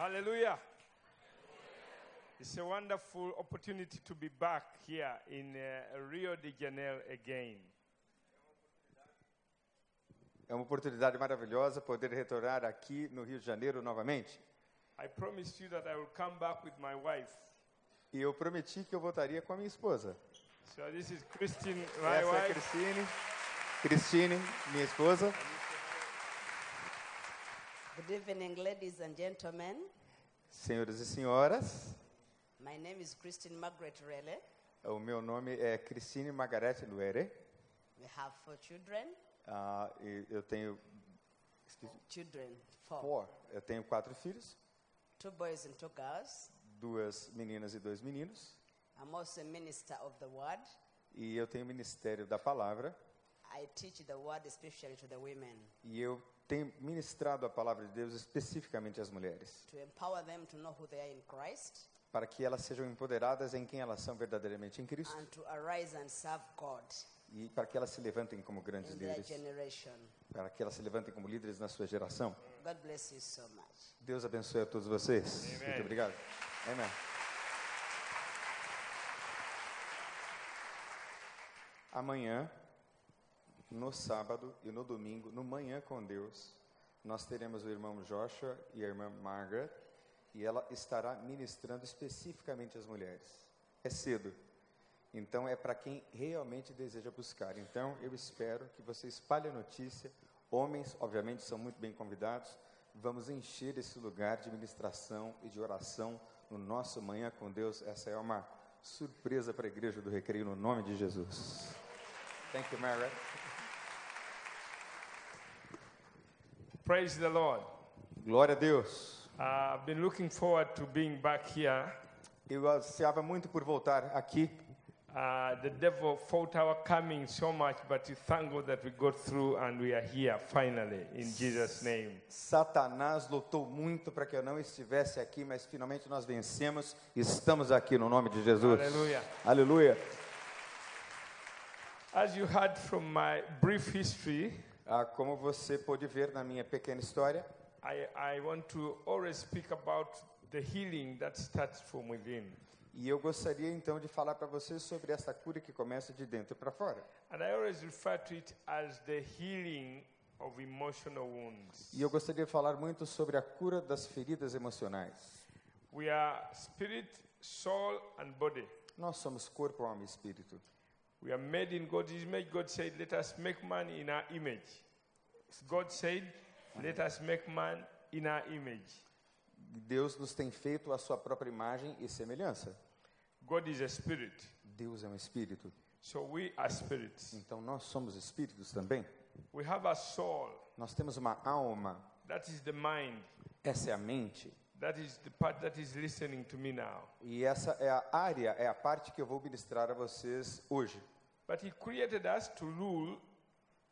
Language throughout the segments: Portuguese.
Hallelujah. It's a wonderful opportunity to be back here in uh, Rio de Janeiro again. É uma oportunidade maravilhosa poder retornar aqui no Rio de Janeiro novamente. I promised you that I will come back with my wife. E eu prometi que eu voltaria com a minha esposa. So this is Christine, my Essa é wife. Cristine. Cristine, minha esposa. Good evening, ladies and gentlemen. Senhoras e senhoras, My name is Christine Margaret Rele. o meu nome é Cristine Margarete Luere. We have four children. E eu tenho esqueci, Children, four. four. Eu tenho quatro filhos, Two boys and two girls. duas meninas e dois meninos. I'm also a minister of the word. E eu tenho o ministério da palavra. I teach the word especially to the women E eu tenho ministrado a palavra de Deus especificamente às mulheres, to empower them to know who they are in Christ para que elas sejam empoderadas em quem elas são verdadeiramente em Cristo and to arise and serve God e para que elas se levantem como grandes líderes, para que elas se levantem como líderes na sua geração. God bless you so much. Deus abençoe a todos vocês. Amém. Muito obrigado. Amém. Amanhã, no sábado e no domingo, no Manhã com Deus, nós teremos o irmão Joshua e a irmã Margaret, e ela estará ministrando especificamente às mulheres. É cedo, então é para quem realmente deseja buscar. Então eu espero que você espalhe a notícia. Homens, obviamente, são muito bem convidados. Vamos encher esse lugar de ministração e de oração no nosso Manhã com Deus. Essa é uma surpresa para a igreja do Recreio no nome de Jesus. Thank you, Margaret. Praise the Lord. Glória a Deus. I've been looking forward to being back here. Eu ansiava muito por voltar aqui. Uh, the devil fought our coming so much, but we thank God that we got through and we are here finally in Jesus' name. Satanás lutou muito para que eu não estivesse aqui, mas finalmente nós vencemos e estamos aqui no nome de Jesus. Hallelujah. Aleluia. As you heard from my brief history, Ah, como você pôde ver na minha pequena história, I, I want to always speak about the healing that starts from within. e eu gostaria então de falar para vocês sobre essa cura que começa de dentro para fora. And I always refer to it as the healing of emotional wounds. E eu gostaria de falar muito sobre a cura das feridas emocionais. We are spirit, soul, and body. Nós somos corpo, alma e espírito. We are made in God's image. God said, Let us make man in our image. God said, Let us make man in our image. Deus nos tem feito a sua própria imagem e semelhança. God is a spirit. Deus é um espírito. So we are spirits. Então nós somos espíritos também. We have a soul. Nós temos uma alma. That is the mind. Essa é a mente. That is the part that is listening to me now. E essa é a área, é a parte que eu vou ministrar a vocês hoje. But He created us to rule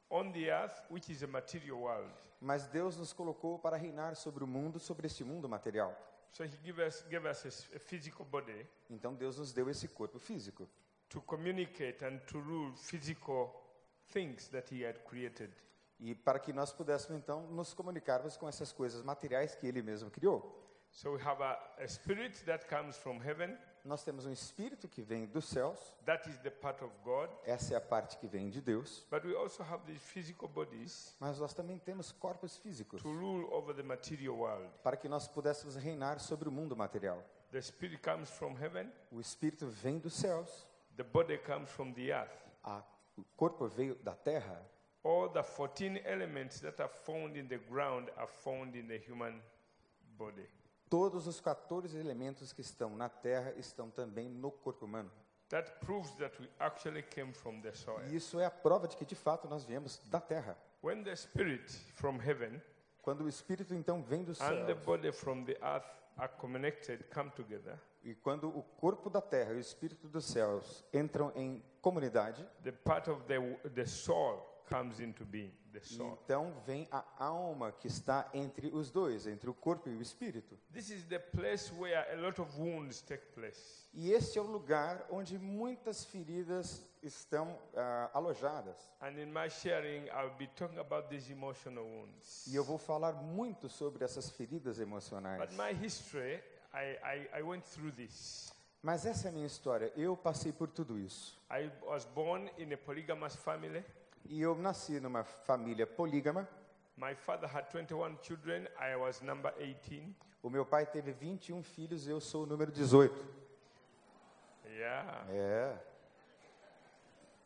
on the earth, which is a material world. Mas Deus nos colocou para reinar sobre o mundo, sobre este mundo material. So He gave us, gave us a physical body Então Deus nos deu esse corpo físico to communicate and to rule physical things that He had created. e para que nós pudéssemos então nos comunicarmos com essas coisas materiais que Ele mesmo criou. So we have a, a spirit that comes from heaven. Nós temos um espírito que vem dos céus, That is the part of God. essa é a parte que vem de Deus. But we also have these physical bodies Mas nós também temos corpos físicos to rule over the material world. para que nós pudéssemos reinar sobre o mundo material. The spirit comes from heaven. O espírito vem dos céus, The body comes from the earth. a- o corpo veio da terra. All the 14 elements that are found in the ground are found in the human body. Todos os 14 elementos que estão na terra estão também no corpo humano. That proves that we actually came from the soil. E isso é a prova de que de fato nós viemos da terra. When the spirit from heaven Quando o espírito então vem do and the céu body from the earth are connected, come together, e quando o corpo da terra e o espírito dos céus entram em comunidade, the part of the, the soul being, the soul. Então vem a alma que está entre os dois, entre o corpo e o espírito. This is the place where a lot of wounds take place. E este é o lugar onde muitas feridas estão ah, alojadas. And in my sharing, I'll be talking about these emotional wounds. E eu vou falar muito sobre essas feridas emocionais. But my history, I, I, I went through this. Mas essa é a minha história. Eu passei por tudo isso. E eu nasci numa família polígama. My father had 21 children. I was number 18. O meu pai teve 21 filhos e eu sou o número 18. Yeah. É.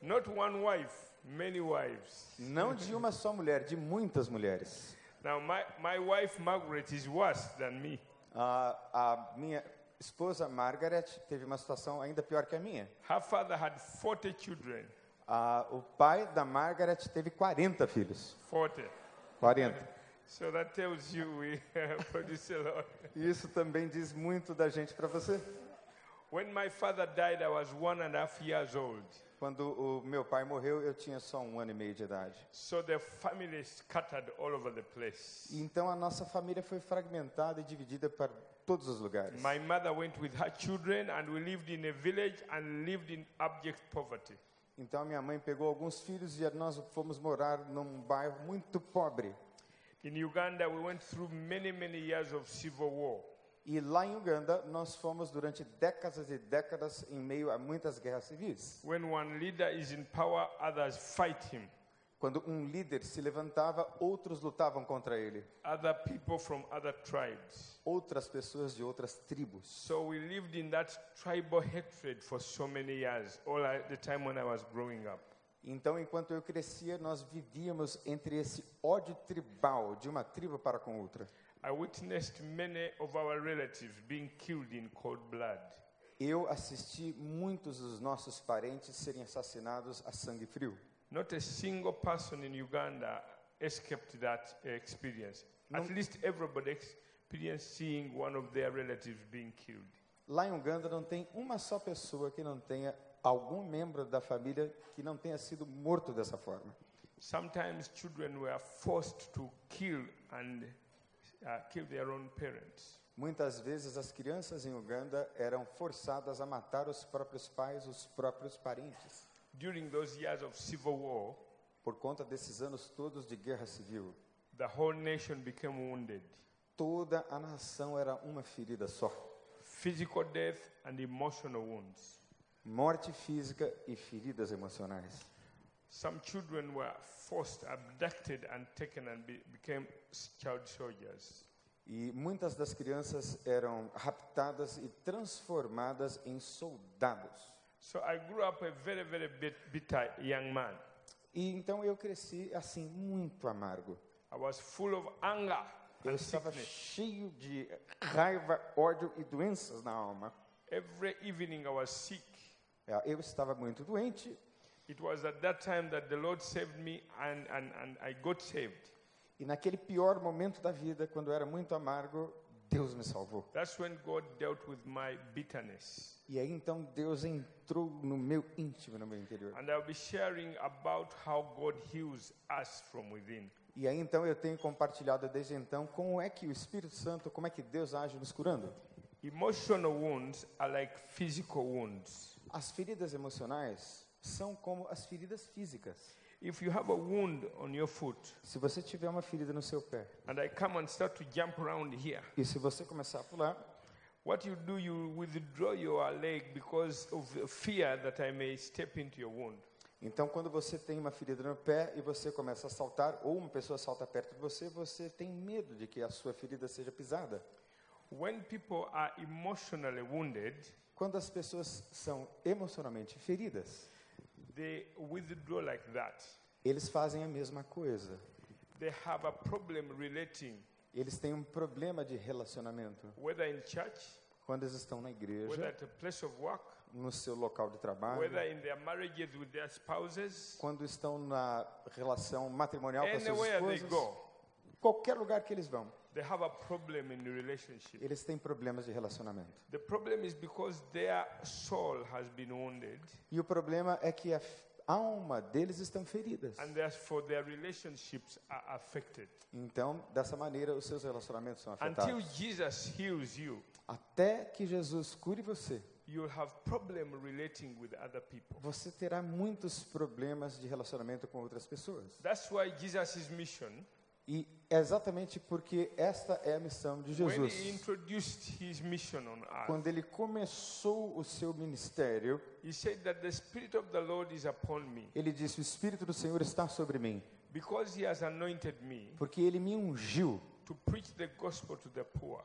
Not one wife, many wives. Não de uma só mulher, de muitas mulheres. Now, my, my wife, Margaret, is worse than me. A, a minha esposa Margaret teve uma situação ainda pior que a minha. Her father had 40 children. O pai da Margaret teve 40 filhos. 40. 40. So that tells you we produce a lot. Isso também diz muito da gente para você. When my father died, I was one and a half years old. Quando o meu pai morreu, eu tinha só um ano e meio de idade. So the family scattered all over the place. Então a nossa família foi fragmentada e dividida para todos os lugares. My mother went with her children, and we lived in a village and lived in abject poverty. Então minha mãe pegou alguns filhos e nós fomos morar num bairro muito pobre. In Uganda, we went through many, many years of civil war. E lá em Uganda, nós fomos durante décadas e décadas em meio a muitas guerras civis. When one leader is in power, others fight him. Quando um líder se levantava, outros lutavam contra ele. Other people from other tribes. Outras pessoas de outras tribos. So we lived in that tribal hatred for so many years, all I, the time when I was growing up. Então, enquanto eu crescia, nós vivíamos entre esse ódio tribal de uma tribo para com outra. I witnessed many of our relatives being killed in cold blood. Eu assisti muitos dos nossos parentes serem assassinados a sangue frio. Not a single person in Uganda escaped that experience. At No. least everybody experienced seeing one of their relatives being killed. Lá em Uganda não tem uma só pessoa que não tenha algum membro da família que não tenha sido morto dessa forma. Sometimes children were forced to kill and uh, kill their own parents. Muitas vezes as crianças em Uganda eram forçadas a matar os próprios pais, os próprios parentes. During those years of civil war, Por conta desses anos todos de guerra civil, the whole nation became wounded. toda a nação era uma ferida só. Physical death and emotional wounds. Morte física e feridas emocionais. Some children were forced, abducted, and taken and be, became child soldiers. E muitas das crianças eram raptadas e transformadas em soldados. So I grew up a very, very bit, bitter young man. E então eu cresci assim, muito amargo. I was full of anger Eu estava sickness. cheio de raiva, ódio e doenças na alma. Every evening I was sick. É, Eu estava muito doente It was at that time that the Lord saved me and, and, and I got saved. e naquele pior momento da vida, quando eu era muito amargo, Deus me salvou. That's when God dealt with my bitterness. E aí então Deus entrou no meu íntimo, no meu interior. And I'll be sharing about how God heals us from within. E aí então eu tenho compartilhado desde então como é que o Espírito Santo, como é que Deus age nos curando. Emotional wounds are like physical wounds. As feridas emocionais são como as feridas físicas. If you have a wound on your foot Se você tiver uma ferida no seu pé and I come and start to jump around here, e se você começar a pular, what you do, you withdraw your leg because of the fear that I may step into your wound. então quando você tem uma ferida no pé e você começa a saltar ou uma pessoa salta perto de você, você tem medo de que a sua ferida seja pisada. When people are emotionally wounded, Quando as pessoas são emocionalmente feridas, like that. eles fazem a mesma coisa. They have a problem relating, Eles têm um problema de relacionamento. whether in church, Quando eles estão na whether igreja, at a place of work, no seu local de trabalho, whether in their marriages with their spouses, quando estão na relação matrimonial com they esposas, qualquer lugar que eles vão, they have a problem in the relationship. eles têm problemas de relacionamento. The problem is because their soul has been wounded. E o problema é que a, alma deles estão feridas. and therefore their relationships are affected. Então, dessa maneira, os seus relacionamentos são Until afetados. Jesus heals you, Até que Jesus cure você, you'll have problem relating with other people. você terá muitos problemas de relacionamento com outras pessoas. That's why Jesus' mission, E é exatamente porque esta é a missão de Jesus. Quando ele começou o seu ministério, he said that the Spirit of the Lord is upon me. ele disse: O Espírito do Senhor está sobre mim, porque ele me ungiu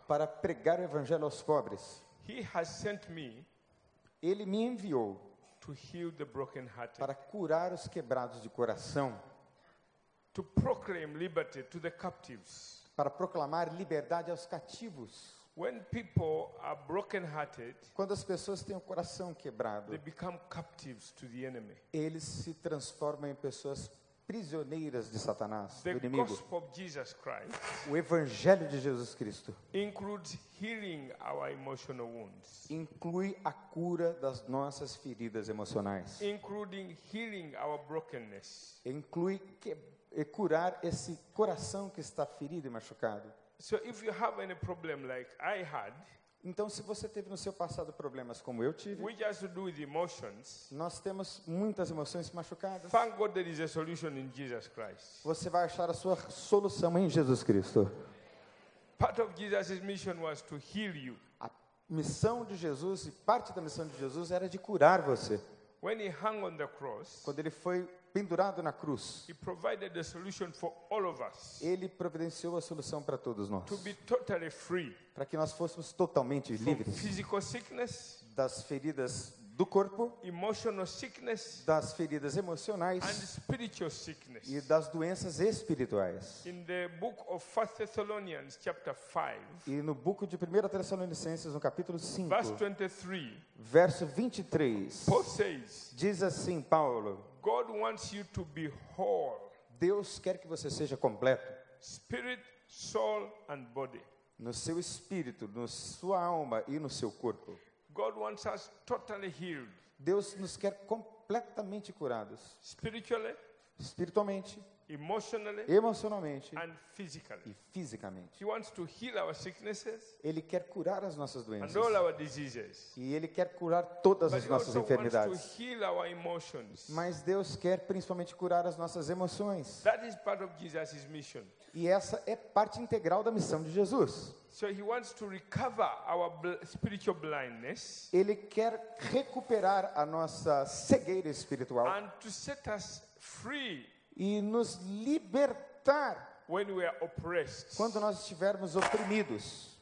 para pregar o evangelho aos pobres. Ele me enviou para curar os quebrados de coração, to proclaim liberty to the captives. Para proclamar liberdade aos cativos. When people are brokenhearted, Quando as pessoas têm o coração quebrado, they become captives to the enemy. eles se transformam em pessoas prisioneiras de Satanás, do The inimigo. gospel of Jesus Christ O evangelho de Jesus Cristo includes healing our emotional wounds, inclui a cura das nossas feridas emocionais. including healing our brokenness. Inclui que, e curar esse coração que está ferido e machucado. So if you have any problem like I had, Então, se você teve no seu passado problemas como eu tive, which has to do with emotions, nós temos muitas emoções machucadas. thank God there is a solution in Jesus Christ. Você vai achar a sua solução em Jesus Cristo. Part of Jesus' mission was to heal you. A missão de Jesus e parte da missão de Jesus era de curar você. When he hung on the cross, Quando ele foi pendurado na cruz, ele providenciou a solução para todos nós, to be totally free para que nós fôssemos totalmente livres. sickness, das feridas do corpo, sickness, das feridas emocionais. e das doenças espirituais. In the book of First Thessalonians, chapter 5, E no book de 1 Tessalonicenses, no capítulo 5, verse 23, verso 23, Paul says, diz assim, Paulo, God wants you to be whole, Deus quer que você seja completo spirit, soul, and body. no seu espírito, na sua alma e no seu corpo. God wants us totally healed, Deus nos quer completamente curados, spiritually, espiritualmente, emocionalmente e fisicamente. He wants to heal our sicknesses Ele quer curar as nossas and doenças all our diseases. e ele quer curar todas as nossas enfermidades. Mas Deus quer principalmente curar as nossas emoções. That is part of Jesus' mission. E essa é parte integral da missão de Jesus. Ele quer recuperar a nossa cegueira espiritual and to set us free e nos libertar quando nós estivermos oprimidos.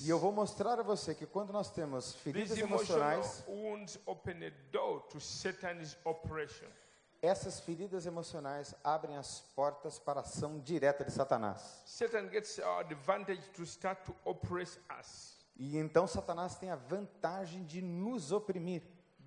E eu vou mostrar a você que quando nós temos feridas emocionais, wounds open a door to Satan's oppression. essas feridas emocionais abrem as portas para a ação direta de Satanás. Satan gets our advantage to start to oppress us E então Satanás tem a vantagem de nos oprimir,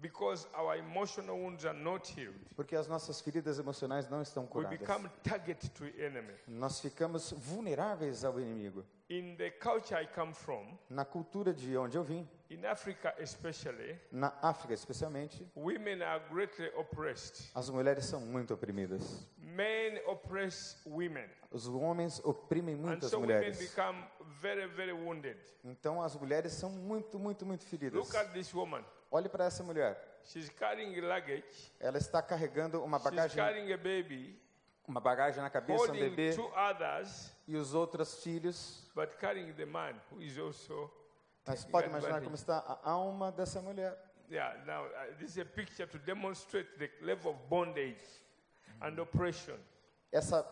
because our emotional wounds are not healed. porque as nossas feridas emocionais não estão We curadas. become target to enemy. Nós ficamos vulneráveis ao inimigo. In the culture I come from, Na cultura de onde eu vim, in Africa especially, na África especialmente, women are greatly oppressed. as mulheres são muito oprimidas. Men oppress women. Os homens oprimem muitas so women mulheres. become very, very wounded. Então as mulheres são muito, muito, muito feridas. Look at this woman. Olhe para essa mulher. She's carrying luggage. Ela está carregando uma She's bagagem, carrying a baby, uma bagagem na cabeça, um bebê two others, e os outros filhos. but carrying the man who is also. Mas pode imaginar como está a alma dessa mulher. Yeah, now uh, this is a picture to demonstrate the level of bondage and oppression. Essa,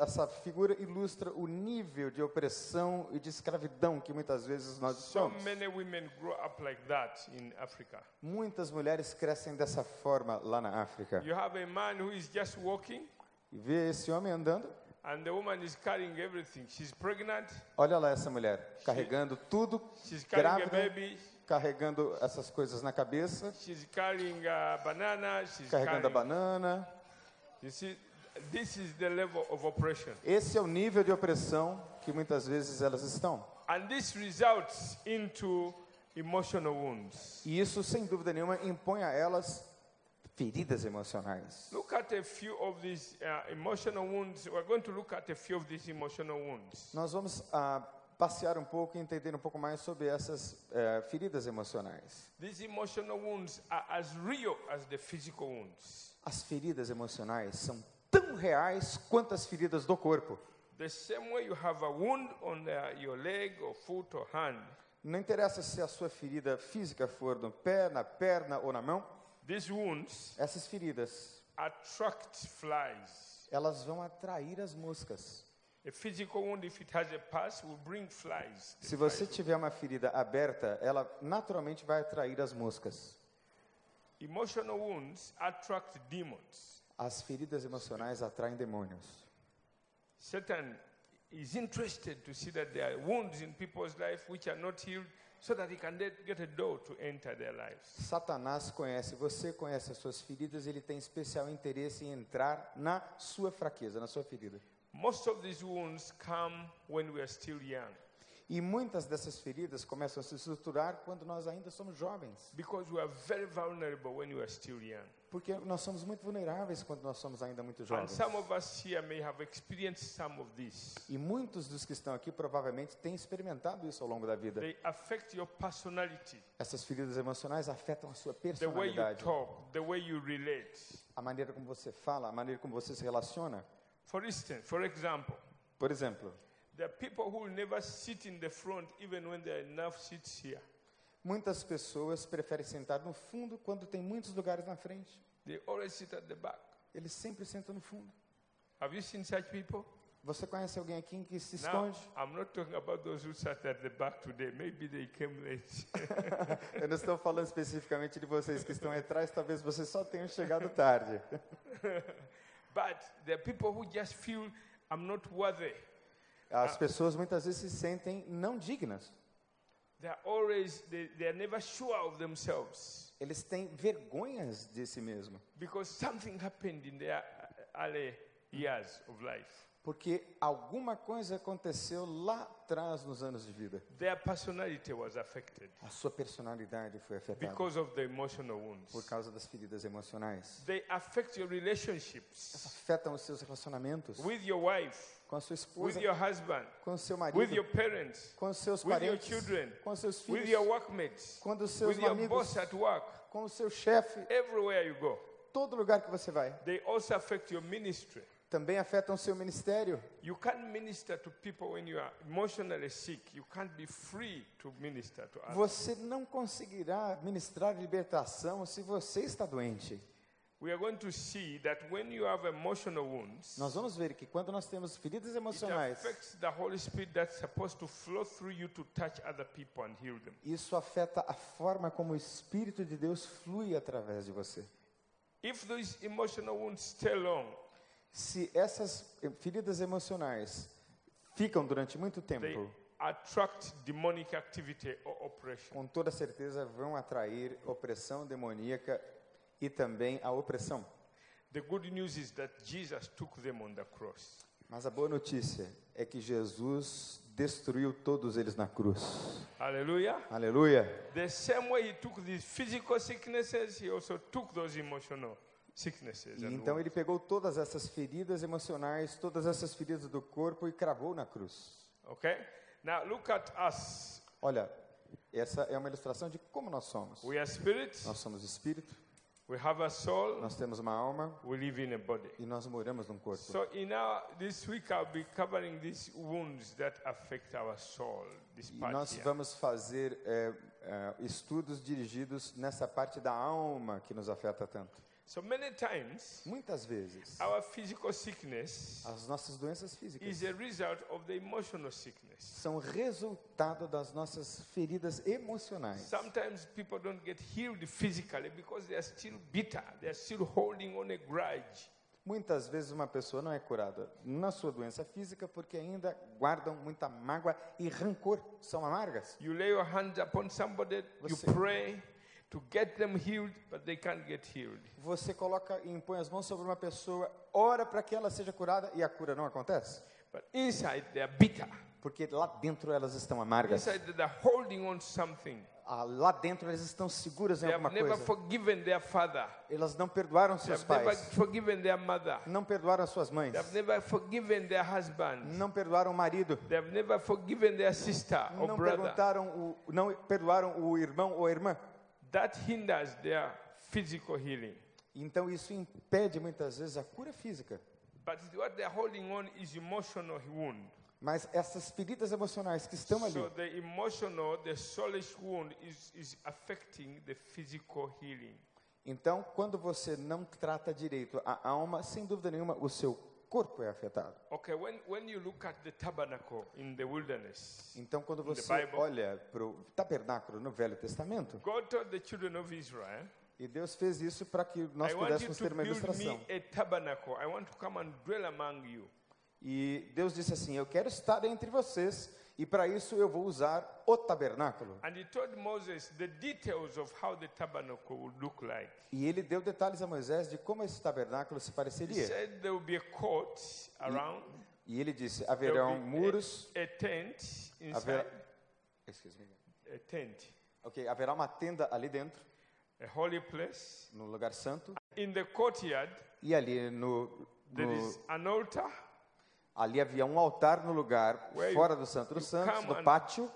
essa figura ilustra o nível de opressão e de escravidão que muitas vezes nós So somos. many women grow up like that in Africa. Muitas mulheres crescem dessa forma lá na África. You have a man who is just walking, E vê esse homem andando, and the woman is carrying everything. She's pregnant, olha lá essa mulher, carregando tudo, she's carrying a grávida, baby, carregando essas coisas na cabeça, she's carrying a banana, she's carregando a carrying. banana. You see, this is the level of oppression. Esse é o nível de opressão que muitas vezes elas estão. And this results into emotional wounds. E isso, sem dúvida nenhuma, impõe a elas feridas emocionais. Look at a few of these uh, emotional wounds. We're going to look at a few of these emotional wounds. Nós vamos ah, passear um pouco e entender um pouco mais sobre essas eh, feridas emocionais. These emotional wounds are as real as the physical wounds. As feridas emocionais são tão reais quanto as feridas do corpo. Uh, Não interessa se a sua ferida física for no pé, na perna ou na mão, these wounds essas feridas, elas vão atrair as moscas. A physical wound, if it has a pus, will bring flies. The Se você tiver uma ferida aberta, ela naturalmente vai atrair as moscas. Emotional wounds attract demons. As feridas emocionais atraem demônios. Satan is interested to see that there are wounds in people's life which are not healed so that he can get a door to enter their lives. Satanás conhece, você conhece as suas feridas, ele tem especial interesse em entrar na sua fraqueza, na sua ferida. Most of these wounds come when we are still young E muitas dessas feridas começam a se estruturar quando nós ainda somos jovens. because we are very vulnerable when we are still young. Porque nós somos muito vulneráveis quando nós somos ainda muito jovens. some of us here may have experienced some of this. E muitos dos que estão aqui provavelmente têm experimentado isso ao longo da vida. They affect your personality, Essas feridas emocionais afetam a sua the way you personalidade, talk, the way you relate. a maneira como você fala, a maneira como você se relaciona. For instance, for example, Por exemplo, there are people who will never sit in the front even when there are enough seats here. Muitas pessoas preferem sentar no fundo quando tem muitos lugares na frente. They always sit at the back. Eles sempre sentam no fundo. Have you seen such people? Você conhece alguém aqui que se Now, esconde? I'm not talking about those who sat at the back today. Maybe they came late. Eu não estou falando especificamente de vocês que estão atrás, talvez vocês só tenham chegado tarde. but there are people who just feel I'm not worthy. As pessoas muitas vezes se sentem não dignas. Always, they, never sure of themselves Eles têm vergonhas de si mesmo, because something happened in their uh, early years of life. porque alguma coisa aconteceu lá atrás nos anos de vida. Their personality was affected A sua personalidade foi afetada because of the emotional por wounds. causa das feridas emocionais. They affect your relationships Afetam os seus relacionamentos with your wife, com a sua with esposa, your husband, com seu with marido, your parents, com seus with your parentes, children, com seus with filhos, your workmates, com os seus with your amigos, boss at work, com o seu chefe, everywhere you go. todo lugar que você vai. They also affect your ministry. Também afetam seu ministério. You can't minister to people when you are emotionally sick. You can't be free to minister to others. Você não conseguirá ministrar libertação se você está doente. We are going to see that when you have emotional wounds, Nós vamos ver que quando nós temos feridas emocionais, affects the Holy Spirit that's supposed to flow through you to touch other people and heal them. isso afeta a forma como o Espírito de Deus flui através de você. If those emotional wounds stay long, Se essas feridas emocionais ficam durante muito they tempo, attract demonic activity or oppression. com toda certeza vão atrair opressão demoníaca e também a opressão. The good news is that Jesus took them on the cross. Mas a boa notícia é que Jesus destruiu todos eles na cruz. Hallelujah. Aleluia! The same way he took these physical sicknesses, he also took those emotional sicknesses. E então ele pegou todas essas feridas emocionais, todas essas feridas do corpo e cravou na cruz. Okay? Now look at us. Olha, essa é uma ilustração de como nós somos. We are spirits, Nós somos espírito, we have a soul, nós temos uma alma we live in a body. e nós moramos num corpo. So in our this week I'll be covering these wounds that affect our soul. This E part nós here. vamos fazer é, é, estudos dirigidos nessa parte da alma que nos afeta tanto. So many times Muitas vezes, our physical sickness as nossas doenças físicas is a result of the emotional sickness. são resultado das nossas feridas emocionais. Sometimes people don't get healed physically because they are still bitter. They are still holding on a grudge. Muitas vezes uma pessoa não é curada na sua doença física porque ainda guardam muita mágoa e rancor, são amargas. You lay your hands upon somebody, you Você- pray to get them healed, but they can't get healed. Você coloca e impõe as mãos sobre uma pessoa, ora para que ela seja curada e a cura não acontece, But inside they are bitter. porque lá dentro elas estão amargas. Inside they are holding on to something. ah, lá dentro elas estão seguras em They alguma never coisa. forgiven their father. Elas não perdoaram They seus have never pais, forgiven their mother. não perdoaram suas mães, They have never forgiven their husband. não perdoaram o marido, They have never forgiven their sister não perguntaram o, não perdoaram o irmão ou a irmã. That hinders their physical healing. Então isso impede muitas vezes a cura física. But what they're holding on is emotional wound. Mas essas feridas emocionais que estão ali, So the emotional, the soulish wound is, is affecting the physical healing. então quando você não trata direito a alma, sem dúvida nenhuma o seu corpo é afetado. Okay, when, when you look at the tabernacle in the wilderness, Então quando você Bible. olha para o tabernáculo no Velho Testamento, God told the children of Israel, e Deus fez isso para que nós I pudéssemos ter uma ilustração. me a tabernacle. I want to come and dwell among you. E Deus disse assim: Eu quero estar entre vocês, e para isso eu vou usar o tabernáculo. And he told Moses the details of how the tabernacle would look like. E ele deu detalhes a Moisés de como esse tabernáculo se He pareceria. said there will be a court around, E ele disse: there haverão muros, a, a tent inside, haverá, excuse me. a tent, Ok, haverá uma tenda ali dentro, a holy place. no lugar santo, In the courtyard, e ali no, there no- is an altar ali havia um altar no lugar fora do Santo dos Santos, and, pátio,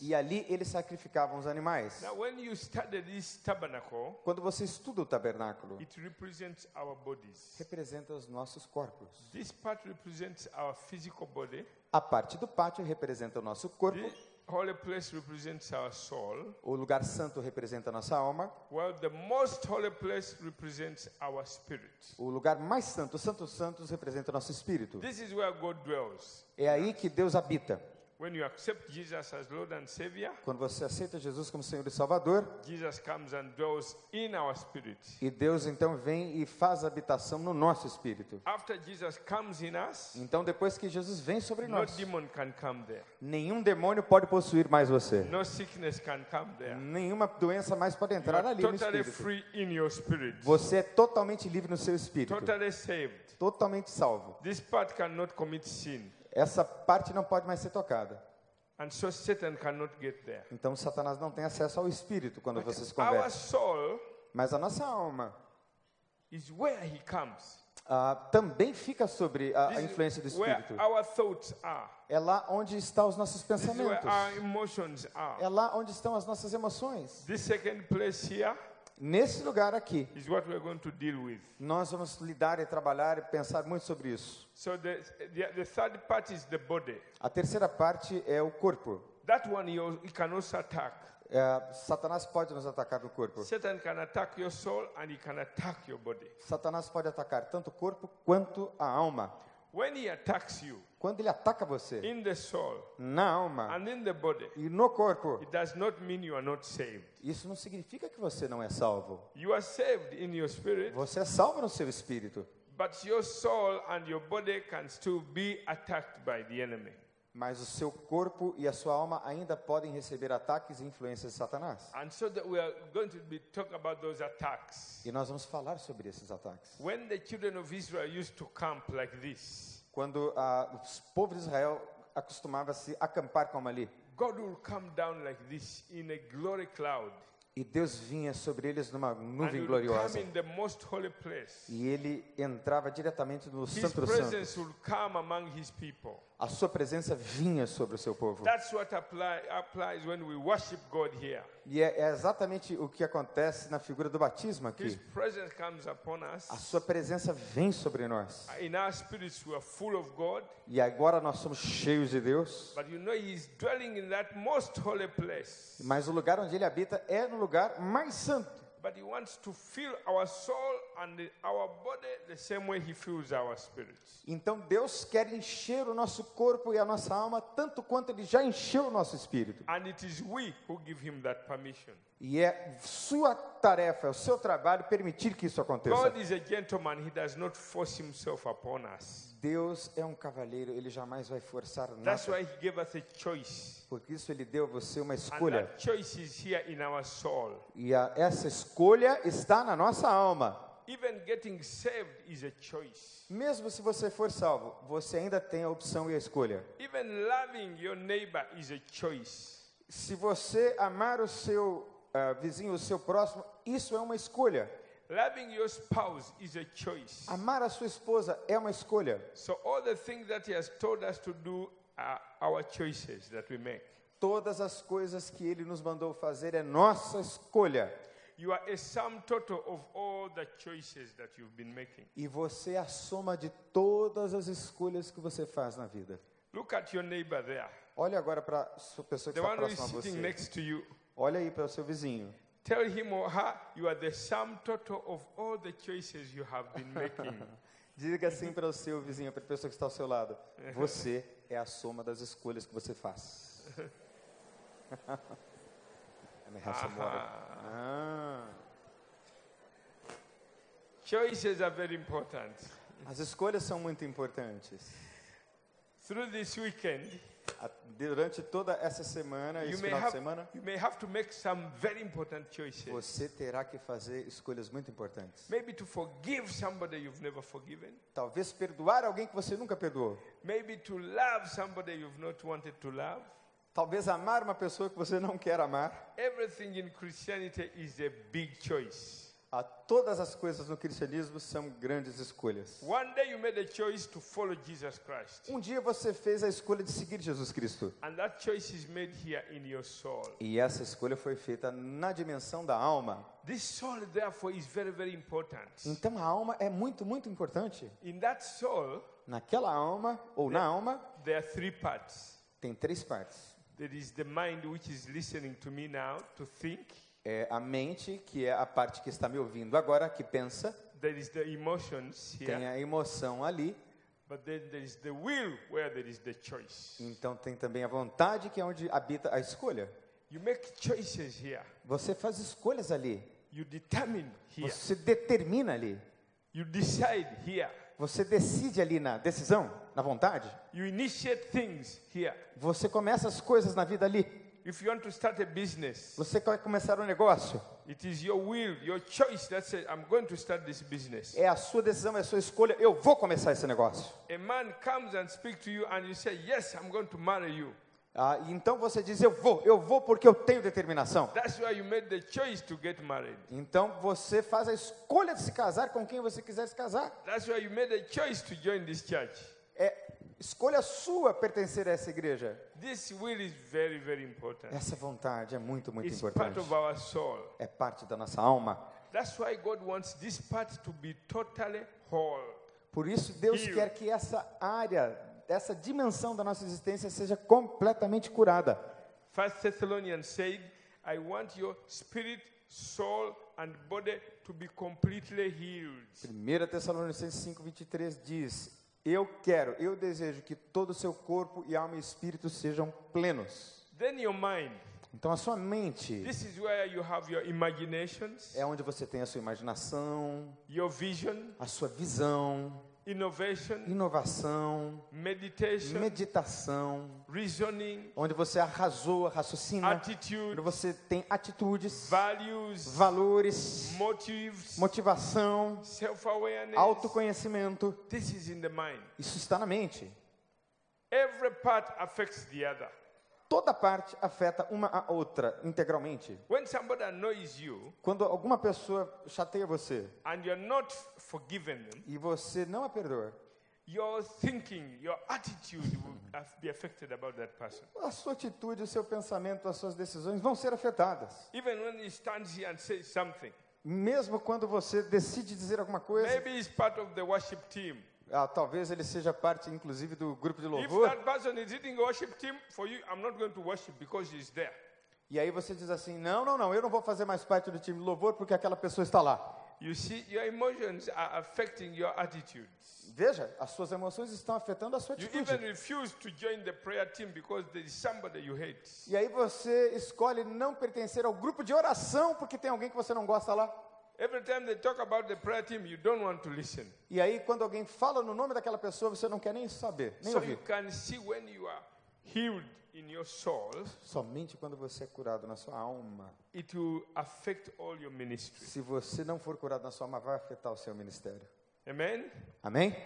e ali eles sacrificavam os animais. Now, when you study this tabernacle, Quando você estuda o tabernáculo, it represents our bodies. representa os nossos corpos. This part represents our physical body. A parte do pátio representa o nosso corpo, holy place represents our soul. o lugar santo representa a nossa alma, Well, the most holy place represents our spirit. o lugar mais santo, o Santo Santos, representa o nosso espírito. This is where God dwells. É aí que Deus habita. When you accept Jesus as Lord and Savior, Quando você aceita Jesus como Senhor e Salvador, Jesus comes and dwells in our spirit. e Deus então vem e faz habitação no nosso espírito. After Jesus comes in us, Então, depois que Jesus vem sobre no nós, demon can come there. nenhum demônio pode possuir mais você. No sickness can come there. Nenhuma doença mais pode You entrar are ali no totally espírito. free in your spirit. Você é totalmente livre no seu espírito, Totally saved. totalmente salvo. This part cannot commit sin. Essa parte não pode mais ser tocada. And so Satan cannot get there. Então, Satanás não tem acesso ao espírito quando você se Our converte. soul Mas a nossa alma is where he comes. ah, também fica sobre a, a influência do espírito. our. É lá onde estão os nossos pensamentos. our. É lá onde estão as nossas emoções. This second place here Nesse lugar aqui, is what we're going to deal with. nós vamos lidar e trabalhar e pensar muito sobre isso. So the, the, the third part is the body. A terceira parte é o corpo. That one he, al- he can also attack. É, Satanás pode nos atacar no corpo. Satan can attack your soul and he can attack your body. Satanás pode atacar tanto o corpo quanto a alma. When he attacks you Quando ele ataca você in the soul na alma and in the body, e no corpo, it does not mean you are not saved. isso não significa que você não é salvo. You are saved in your spirit, Você é salvo no seu espírito, but your soul and your body can still be attacked by the enemy. Mas o seu corpo e a sua alma ainda podem receber ataques e influências de Satanás. And so that we are going to be talking about those attacks. E nós vamos falar sobre esses ataques. When the children of Israel used to camp like this, Quando ah, os povos de Israel acostumavam se acampar como ali, God will come down like this in a glory cloud. e Deus vinha sobre eles numa nuvem gloriosa. E ele entrava diretamente no His Santo dos Santos. A sua presença vinha sobre o seu povo. That's what apply, applies when we worship God here. E é, exatamente o que acontece na figura do batismo aqui. A sua presença vem sobre nós. In our spirits, we are full of God. E agora nós somos cheios de Deus. But you know, He's dwelling in that most holy place. Mas o lugar onde ele habita é no lugar mais santo. But He wants to fill our soul and our body the same way He fills our spirits. Então Deus quer encher o nosso corpo e a nossa alma tanto quanto ele já encheu o nosso espírito. And it is we who give Him that permission. E é sua tarefa, é o seu trabalho permitir que isso aconteça. God is a gentleman, He does not force Himself upon us. Deus é um cavalheiro, ele jamais vai forçar That's nada. why He gave us a choice. Por isso ele deu a você uma And escolha. that choice is here in our soul. E a- essa escolha está na nossa alma. Even getting saved is a choice. Mesmo se você for salvo, você ainda tem a opção e a escolha. Even loving your neighbor is a choice. Se você amar o seu ah, vizinho, o seu próximo, isso é uma escolha. Loving your spouse is a choice. Amar a sua esposa é uma escolha. So all the things that he has told us to do are our choices that we make. Todas as coisas que ele nos mandou fazer é nossa escolha. You are a sum total of all the choices that you've been making. E você é a soma de todas as escolhas que você faz na vida. Look at your neighbor there. Olha agora para a pessoa que The está próxima a você. next to you. Olha aí para o seu vizinho. Tell him or her you are the sum total of all the choices you have been making. Diga assim para o seu vizinho, para a pessoa que está ao seu lado. Você é a soma das escolhas que você faz. Water. Ah, choices are very important. as escolhas são muito importantes. Through this weekend, Durante toda essa semana, you esse may, final de have, semana, you may have to make some very important choices. você terá que fazer escolhas muito importantes. Maybe to forgive somebody you've never forgiven. Talvez perdoar alguém que você nunca perdoou. Maybe to love somebody you've not wanted to love. Talvez amar uma pessoa que você não quer amar. Everything in Christianity is a big choice. A todas as coisas no cristianismo são grandes escolhas. One day you made a choice to follow Jesus Christ, Um dia você fez a escolha de seguir Jesus Cristo. and that choice is made here in your soul. E essa escolha foi feita na dimensão da alma. This soul, therefore, is very, very important. Então a alma é muito, muito importante. In that soul, Naquela alma, ou na alma, there are three parts. tem três partes. There is the mind, which is listening to me now to think. É a mente, que é a parte que está me ouvindo agora, que pensa. There is the emotions here. Tem a emoção ali. But then there is the will, where there is the choice. Então tem também a vontade, que é onde habita a escolha. You make choices here. Você faz escolhas ali. You determine here. Você determina ali. You decide here. Você decide ali na decisão, na vontade. You initiate things here. Você começa as coisas na vida ali. If you want to start a business, Você vai começar um negócio. it is your will, your choice that says, I'm going to start this business. É a sua decisão, é a sua escolha. Eu vou começar esse negócio. A man comes and speaks to you, and you say, Yes, I'm going to marry you. Ah, então você diz: Eu vou, eu vou porque eu tenho determinação. That's why you made the choice to get married. Então você faz a escolha de se casar com quem você quiser se casar. That's why you made a choice to join this church. É escolha sua pertencer a essa igreja. This will is very, very important. Essa vontade é muito, muito It's part importante. of our soul. É parte da nossa alma. That's why God wants this part to be totally whole. Por isso Deus quer que essa área, essa dimensão da nossa existência seja completamente curada. First Thessalonians said, I want your spirit, soul, and body to be completely healed. 1 Tessalonicenses 5:23 diz: Eu quero, eu desejo que todo o seu corpo e alma e espírito sejam plenos. Then your mind. Então a sua mente This is where you have your imaginations, é onde você tem a sua imaginação, your vision, a sua visão, inovação, meditation, meditação, reasoning, onde você arrasou, raciocina, onde attitude, você tem atitudes, values, valores, motives, motivação, self-awareness. autoconhecimento. This is in the mind. Isso está na mente. Every part affects the other. Toda parte afeta uma a outra integralmente. When somebody annoys you Quando alguma pessoa chateia você and you're not forgiving them, e você não a perdoa, your thinking, your attitude will be affected about that person. a sua atitude, o seu pensamento, as suas decisões vão ser afetadas. Even when he stands here and says something, Mesmo quando você decide dizer alguma coisa, maybe he's part of the worship team. Ah, talvez ele seja parte, inclusive, do grupo de If louvor, that person is leading the worship team, for you, I'm not going to worship because he's there. e aí você diz assim: não, não, não, eu não vou fazer mais parte do time de louvor porque aquela pessoa está lá. You see, your emotions are affecting your attitudes. Veja, as suas emoções estão afetando a sua You even atitude. refuse to join the prayer team because there is somebody you hate. E aí você escolhe não pertencer ao grupo de oração porque tem alguém que você não gosta lá. Every time they talk about the prayer team, you don't want to listen. E aí, quando alguém fala no nome daquela pessoa, você não quer nem saber, nem So you ouvir. can see when you are healed in your soul, Somente quando você é curado na sua alma. it will affect all your ministry. Se você não for curado na sua alma, vai afetar o seu ministério. Amen? Amém?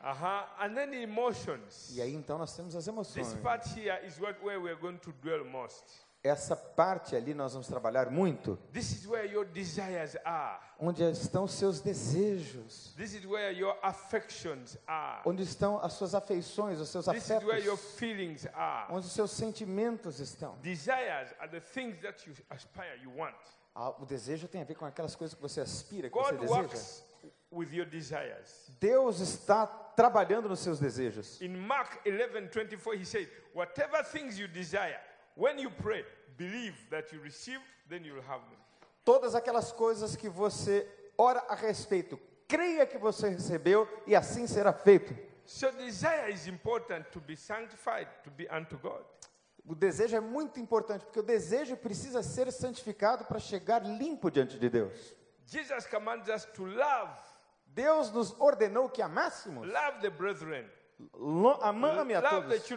Uh-huh. And then the emotions. E aí, então, nós temos as This emoções. part here is what, where we're going to dwell most. Essa parte ali nós vamos trabalhar muito, This is where your desires are. onde estão os seus desejos, This is where your affections are. onde estão as suas afeições, os seus This is where your afetos, feelings are. onde os seus sentimentos estão. Desires are the things that you aspire, you want. Ah, o desejo tem a ver com aquelas coisas que você aspira, que você God deseja. works with your desires. Deus está trabalhando nos seus desejos. In Mark 11 24, he said, Whatever things you desire, when you pray, believe that you receive, then you will have them. Todas aquelas coisas que você ora a respeito, creia que você recebeu e assim será feito. So, desire is important to be sanctified, to be unto God. O desejo é muito importante, porque o desejo precisa ser santificado para chegar limpo diante de Deus. Jesus commands us to love, Deus nos ordenou que amássemos. love the brethren, Lo- Ame a love todos.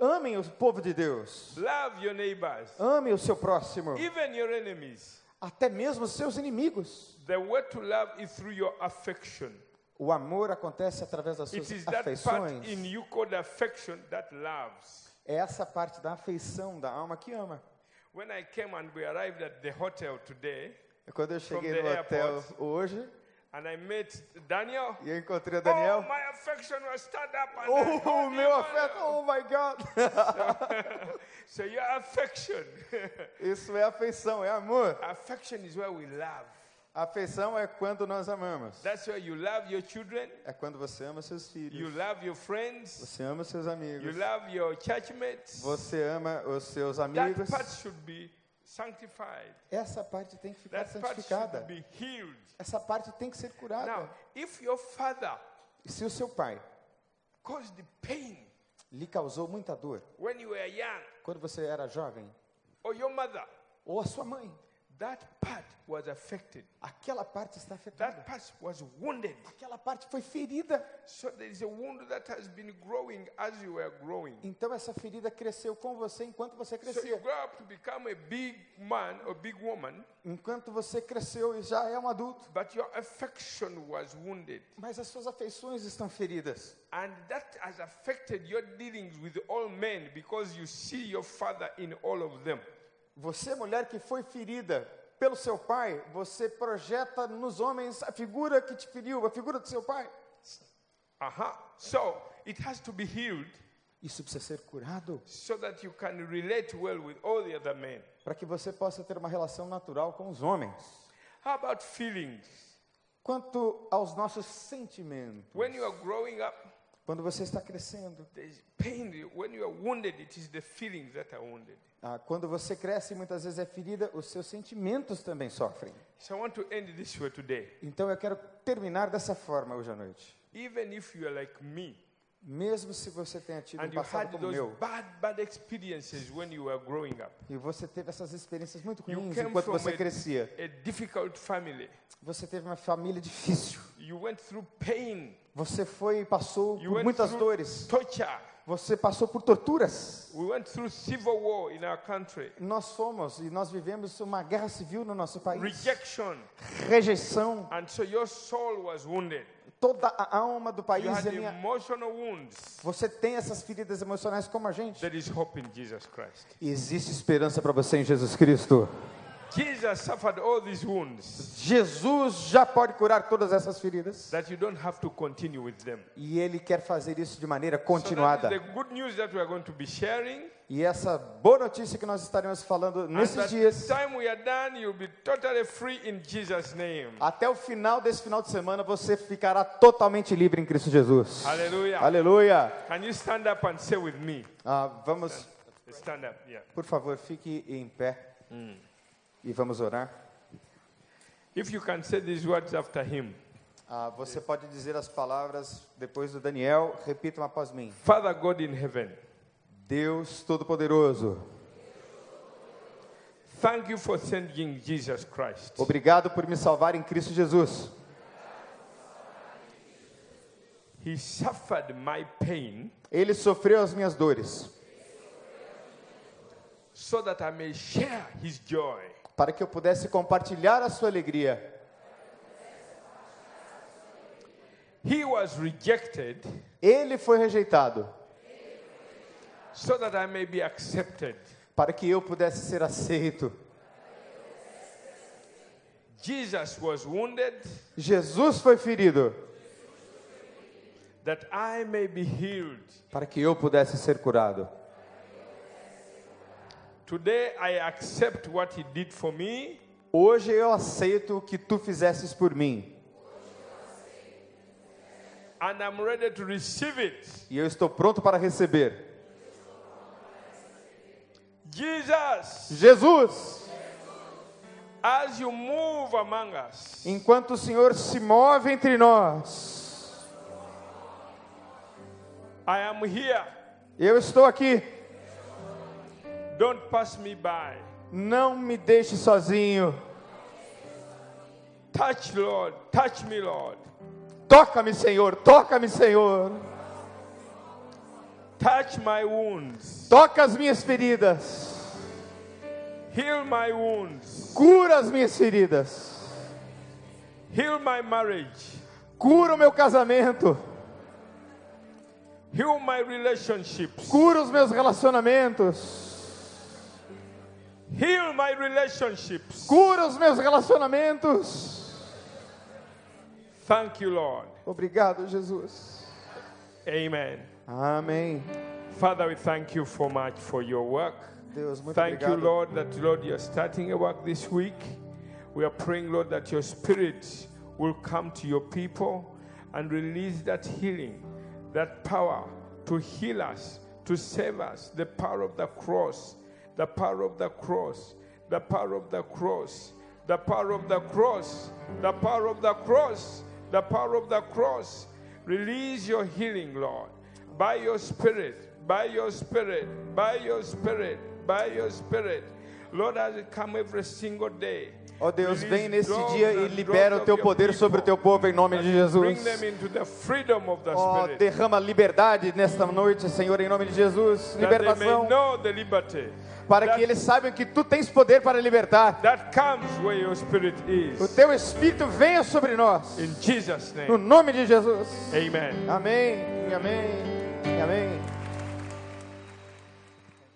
Amem o povo de Deus. love your neighbors, Ame o seu próximo. even your enemies. Até mesmo os seus inimigos. The way to love is through your affection. O amor acontece através das suas afeições. É essa parte da afeição da alma que ama. When I came and we arrived at the hotel today, Quando eu cheguei no hotel airport. hoje and I met Daniel, e eu encontrei o oh, Daniel, my affection was stirred up. And I oh, told o him, meu afeto, oh my God. So your affection, Isso é afeição, é amor. affection is where we love. Afeição é quando nós amamos. That's where you love your children, É quando você ama seus you filhos. love your friends, Você ama seus you amigos. love your churchmates. Você ama os seus That amigos. part should be. Essa parte tem que ficar That santificada. Essa parte tem que ser curada. Now, if your father E se o seu pai pain lhe causou muita dor when you were young, quando você era jovem, or your mother, ou a sua mãe, that part was affected. aquela parte está afetada. That part was wounded. Aquela parte foi ferida. So there is a wound that has been growing as you were growing. Então essa ferida cresceu com você enquanto você So you crescia. grow up to become a big man or big woman, Enquanto você cresceu e já é um adulto. but your affection was wounded. Mas as suas afeições estão feridas. And that has affected your dealings with all men because you see your father in all of them. Você, mulher que foi ferida pelo seu pai, você projeta nos homens a figura que te feriu, a figura do seu pai. Uh-huh. So it has to be healed Isso precisa ser curado so that you can relate well with all the other men. para que você possa ter uma relação natural com os homens. How about feelings? Quanto aos nossos sentimentos, When you are growing up, quando você está crescendo, pain. When you are wounded, it is the feelings that are wounded. ah, quando você cresce muitas vezes é ferida, os seus sentimentos também sofrem. So I want to end this way today. Então eu quero terminar dessa forma hoje à noite. Even if you are like me Mesmo se você tenha tido um and passado como meu, bad, bad experiences when you were growing up, e você teve essas experiências muito ruins enquanto você a- crescia, a difficult family, você teve uma família difícil, you went through pain, você foi e passou you por muitas dores, torture, você passou por torturas. we went through civil war in our country, Nós fomos e nós vivemos uma guerra civil no nosso país, rejection, rejeição, and so your soul was wounded. Toda a alma do país é minha. Você tem essas feridas emocionais como a gente. There is hope in Jesus Christ. Existe esperança para você em Jesus Cristo. Jesus suffered all these wounds Jesus já pode curar todas essas feridas. that you don't have to continue with them. E Ele quer fazer isso de maneira continuada. is the good news that we are going to be sharing. E essa boa notícia que nós estaremos falando And nesses dias, time we are done, you'll be totally free in Jesus' name. até o final desse final de semana, você ficará totalmente livre em Cristo Jesus. Aleluia. Can you stand up and say with me? Ah, vamos, Stand up, yeah. por favor, fique em pé e vamos orar. If you can say these words after him Ah, você pode dizer as palavras depois do Daniel, repitam após mim. Father God in heaven, Deus Todo-Poderoso, thank you for sending Jesus Christ. obrigado por me salvar em Cristo Jesus. He suffered my pain Ele sofreu as minhas dores so that I may share his joy. Para que eu pudesse compartilhar a sua alegria. He was rejected Ele foi rejeitado so that I may be accepted. para que eu pudesse ser aceito. Jesus was wounded Jesus foi ferido that I may be healed. para que eu pudesse ser curado. Today I accept what he did for me Hoje eu aceito o que tu fizestes por mim and I'm ready to receive it. e eu estou pronto para receber. Jesus, Jesus, as you move among us, enquanto o Senhor se move entre nós, I am here. eu estou aqui. Don't pass me by. Não me deixe sozinho. Touch, Lord. Touch me, Lord. Toca-me, Senhor. Toca-me, Senhor. Touch my wounds. Toca as minhas feridas. Heal my wounds. Cura as minhas feridas. Heal my marriage. Cura o meu casamento. Heal my relationships. Cura os meus relacionamentos. Heal my relationships. Cura os meus relacionamentos. Thank you, Lord. Obrigado, Jesus. Amen. Amém. Father, we thank you so much for your work. Deus, muito Thank you. Lord, that Lord, you're starting a work this week. We are praying, Lord, that your spirit will come to your people and release that healing, that power to heal us, to save us, the power of the cross, the power of the cross, the power of the cross, the power of the cross, the power of the cross, the power of the cross. Release your healing, Lord, by your spirit, by your spirit, by your spirit, by your spirit. Lord, as it come every single day. Ó Deus, release vem nesse dia e libera o teu poder sobre o teu povo em nome de Jesus. Ó, spirit. derrama liberdade nesta noite, Senhor, em nome de Jesus. Libertação. Para que eles saibam que tu tens poder para libertar. O teu Espírito venha sobre nós. No name. nome de Jesus. Amém. Amém. e Amém.